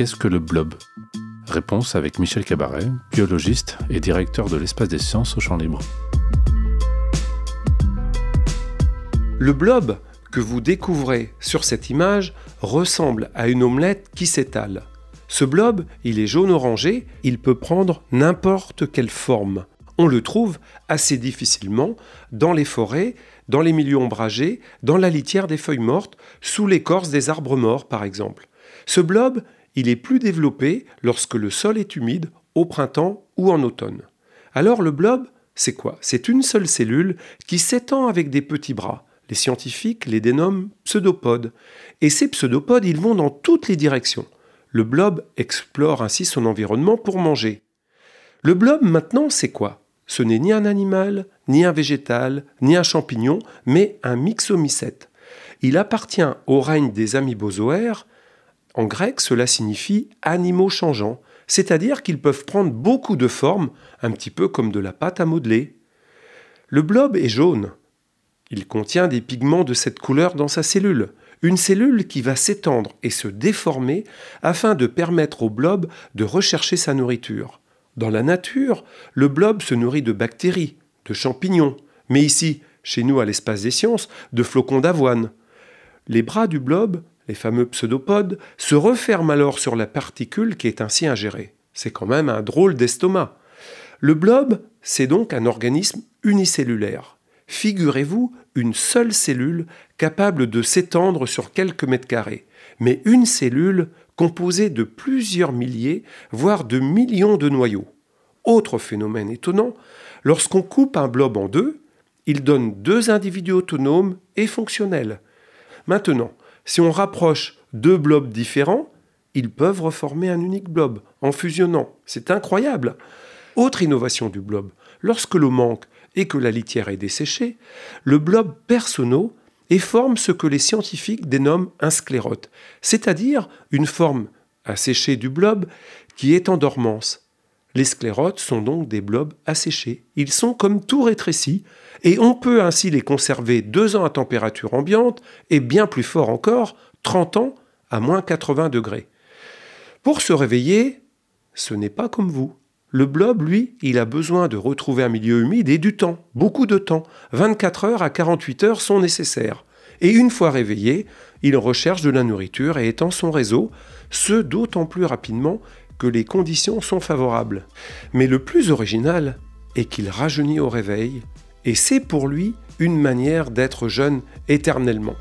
qu'est-ce que le blob? Réponse avec Michel Cabaret, biologiste et directeur de l'espace des sciences au Champ Libre. Le blob que vous découvrez sur cette image ressemble à une omelette qui s'étale. Ce blob, il est jaune-orangé, il peut prendre n'importe quelle forme. On le trouve assez difficilement dans les forêts, dans les milieux ombragés, dans la litière des feuilles mortes, sous l'écorce des arbres morts par exemple. Ce blob, il est plus développé lorsque le sol est humide, au printemps ou en automne. Alors le blob, c'est quoi? C'est une seule cellule qui s'étend avec des petits bras. Les scientifiques les dénomment pseudopodes. Et ces pseudopodes, ils vont dans toutes les directions. Le blob explore ainsi son environnement pour manger. Le blob maintenant, c'est quoi? Ce n'est ni un animal, ni un végétal, ni un champignon, mais un myxomycète. Il appartient au règne des amybozoaires. En grec, cela signifie animaux changeants, c'est-à-dire qu'ils peuvent prendre beaucoup de formes, un petit peu comme de la pâte à modeler. Le blob est jaune. Il contient des pigments de cette couleur dans sa cellule une cellule qui va s'étendre et se déformer afin de permettre au blob de rechercher sa nourriture. Dans la nature, le blob se nourrit de bactéries, de champignons, mais ici, chez nous à l'espace des sciences, de flocons d'avoine. Les bras du blob, les fameux pseudopodes, se referment alors sur la particule qui est ainsi ingérée. C'est quand même un drôle d'estomac. Le blob, c'est donc un organisme unicellulaire. Figurez-vous une seule cellule capable de s'étendre sur quelques mètres carrés, mais une cellule composée de plusieurs milliers, voire de millions de noyaux. Autre phénomène étonnant, lorsqu'on coupe un blob en deux, il donne deux individus autonomes et fonctionnels. Maintenant, si on rapproche deux blobs différents, ils peuvent reformer un unique blob en fusionnant. C'est incroyable. Autre innovation du blob, lorsque l'eau manque et que la litière est desséchée, le blob personneau et forme ce que les scientifiques dénomment un sclérote, c'est-à-dire une forme asséchée du blob qui est en dormance. Les sclérotes sont donc des blobs asséchés. Ils sont comme tout rétrécis, et on peut ainsi les conserver deux ans à température ambiante, et bien plus fort encore, 30 ans à moins 80 degrés. Pour se réveiller, ce n'est pas comme vous. Le blob, lui, il a besoin de retrouver un milieu humide et du temps, beaucoup de temps. 24 heures à 48 heures sont nécessaires. Et une fois réveillé, il recherche de la nourriture et étend son réseau, ce d'autant plus rapidement les conditions sont favorables. Mais le plus original est qu'il rajeunit au réveil, et c'est pour lui une manière d'être jeune éternellement.